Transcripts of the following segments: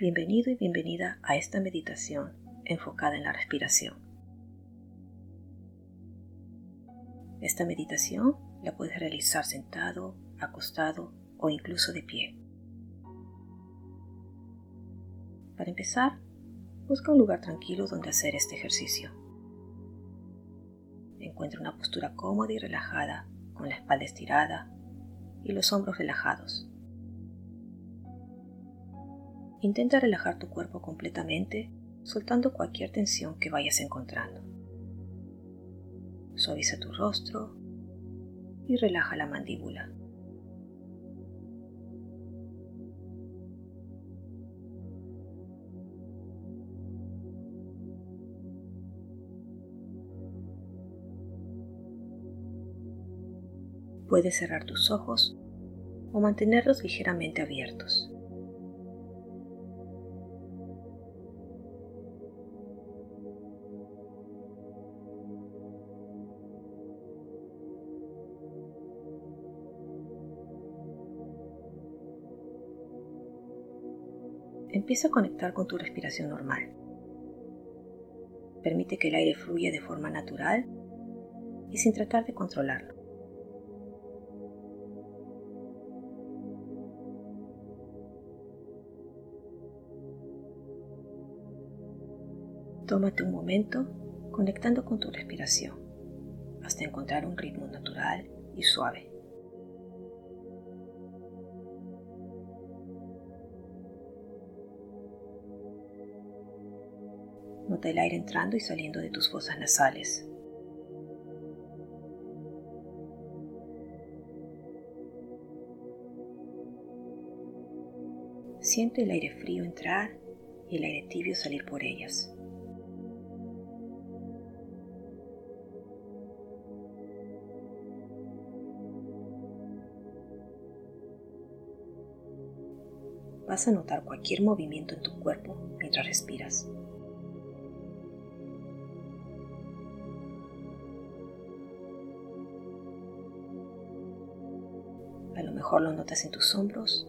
Bienvenido y bienvenida a esta meditación enfocada en la respiración. Esta meditación la puedes realizar sentado, acostado o incluso de pie. Para empezar, busca un lugar tranquilo donde hacer este ejercicio. Encuentra una postura cómoda y relajada con la espalda estirada y los hombros relajados. Intenta relajar tu cuerpo completamente, soltando cualquier tensión que vayas encontrando. Suaviza tu rostro y relaja la mandíbula. Puedes cerrar tus ojos o mantenerlos ligeramente abiertos. Empieza a conectar con tu respiración normal. Permite que el aire fluya de forma natural y sin tratar de controlarlo. Tómate un momento conectando con tu respiración hasta encontrar un ritmo natural y suave. Nota el aire entrando y saliendo de tus fosas nasales. Siente el aire frío entrar y el aire tibio salir por ellas. vas a notar cualquier movimiento en tu cuerpo mientras respiras. A lo mejor lo notas en tus hombros.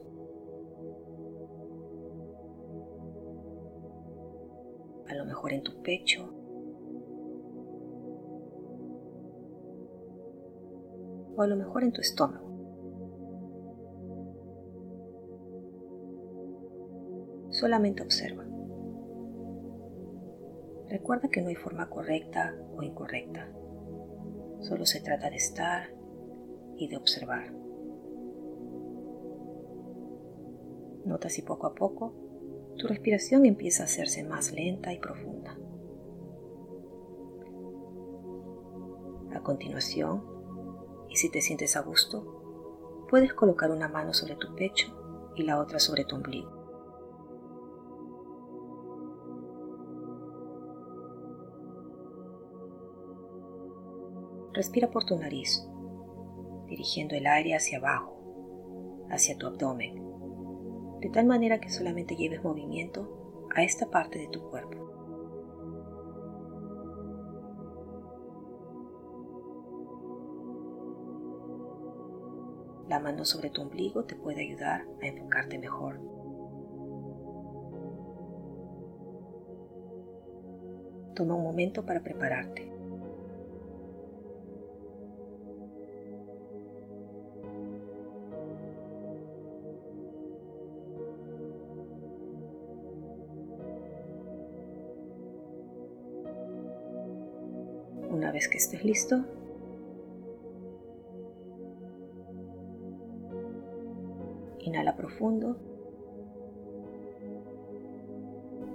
A lo mejor en tu pecho. O a lo mejor en tu estómago. Solamente observa. Recuerda que no hay forma correcta o incorrecta. Solo se trata de estar y de observar. Nota si poco a poco tu respiración empieza a hacerse más lenta y profunda. A continuación, y si te sientes a gusto, puedes colocar una mano sobre tu pecho y la otra sobre tu ombligo. Respira por tu nariz, dirigiendo el aire hacia abajo, hacia tu abdomen, de tal manera que solamente lleves movimiento a esta parte de tu cuerpo. La mano sobre tu ombligo te puede ayudar a enfocarte mejor. Toma un momento para prepararte. Una vez que estés listo, inhala profundo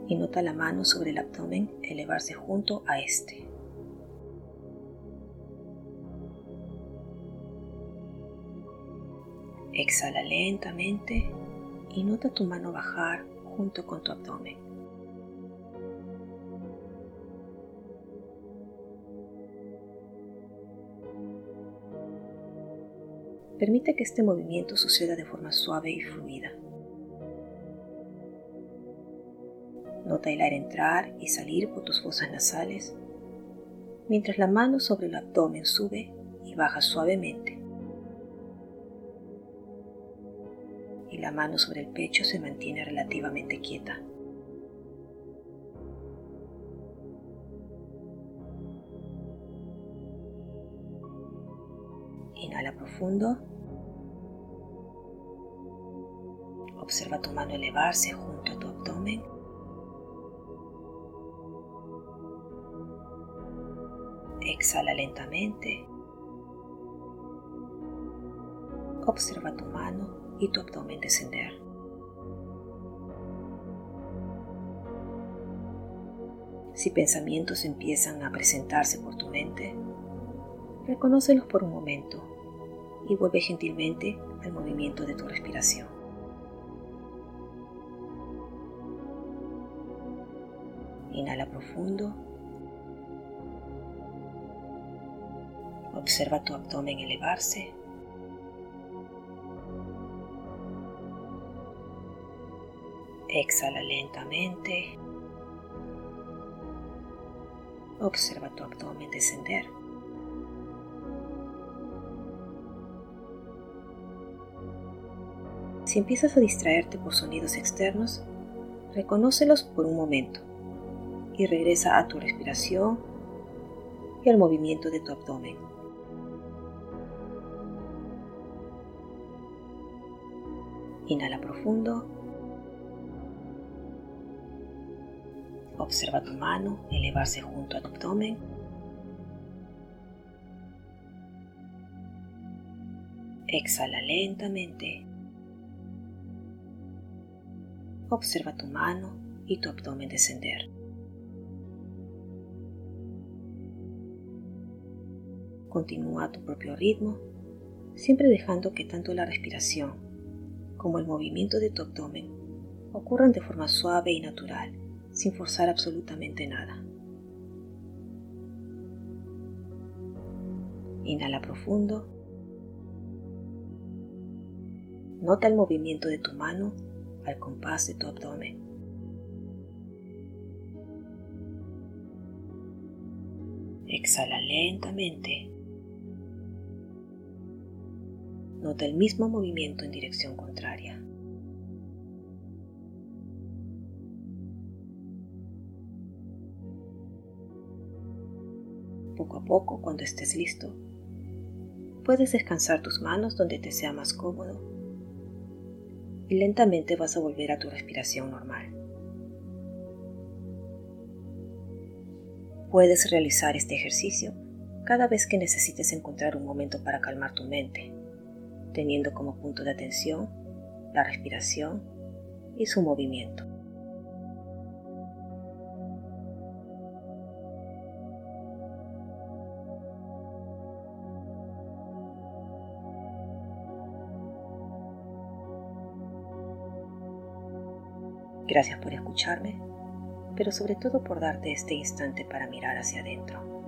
y nota la mano sobre el abdomen elevarse junto a este. Exhala lentamente y nota tu mano bajar junto con tu abdomen. Permite que este movimiento suceda de forma suave y fluida. Nota el aire entrar y salir por tus fosas nasales, mientras la mano sobre el abdomen sube y baja suavemente. Y la mano sobre el pecho se mantiene relativamente quieta. Inhala profundo. Observa tu mano elevarse junto a tu abdomen. Exhala lentamente. Observa tu mano y tu abdomen descender. Si pensamientos empiezan a presentarse por tu mente, reconócelos por un momento y vuelve gentilmente al movimiento de tu respiración. Inhala profundo. Observa tu abdomen elevarse. Exhala lentamente. Observa tu abdomen descender. Si empiezas a distraerte por sonidos externos, reconócelos por un momento y regresa a tu respiración y al movimiento de tu abdomen. Inhala profundo. Observa tu mano elevarse junto a tu abdomen. Exhala lentamente. Observa tu mano y tu abdomen descender. Continúa tu propio ritmo, siempre dejando que tanto la respiración como el movimiento de tu abdomen ocurran de forma suave y natural, sin forzar absolutamente nada. Inhala profundo. Nota el movimiento de tu mano al compás de tu abdomen. Exhala lentamente. Nota el mismo movimiento en dirección contraria. Poco a poco, cuando estés listo, puedes descansar tus manos donde te sea más cómodo y lentamente vas a volver a tu respiración normal. Puedes realizar este ejercicio cada vez que necesites encontrar un momento para calmar tu mente teniendo como punto de atención la respiración y su movimiento. Gracias por escucharme, pero sobre todo por darte este instante para mirar hacia adentro.